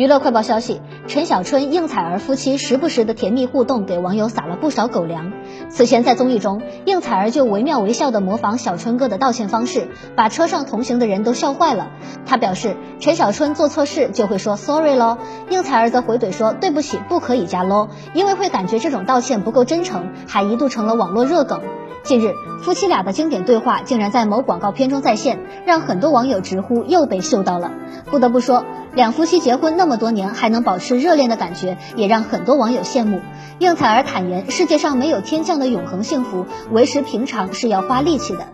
娱乐快报消息：陈小春、应采儿夫妻时不时的甜蜜互动，给网友撒了不少狗粮。此前在综艺中，应采儿就惟妙惟肖的模仿小春哥的道歉方式，把车上同行的人都笑坏了。他表示，陈小春做错事就会说 sorry 咯，应采儿则回怼说对不起，不可以加 l 因为会感觉这种道歉不够真诚，还一度成了网络热梗。近日，夫妻俩的经典对话竟然在某广告片中再现，让很多网友直呼又被秀到了。不得不说，两夫妻结婚那么多年还能保持热恋的感觉，也让很多网友羡慕。应采儿坦言，世界上没有天降的永恒幸福，维持平常是要花力气的。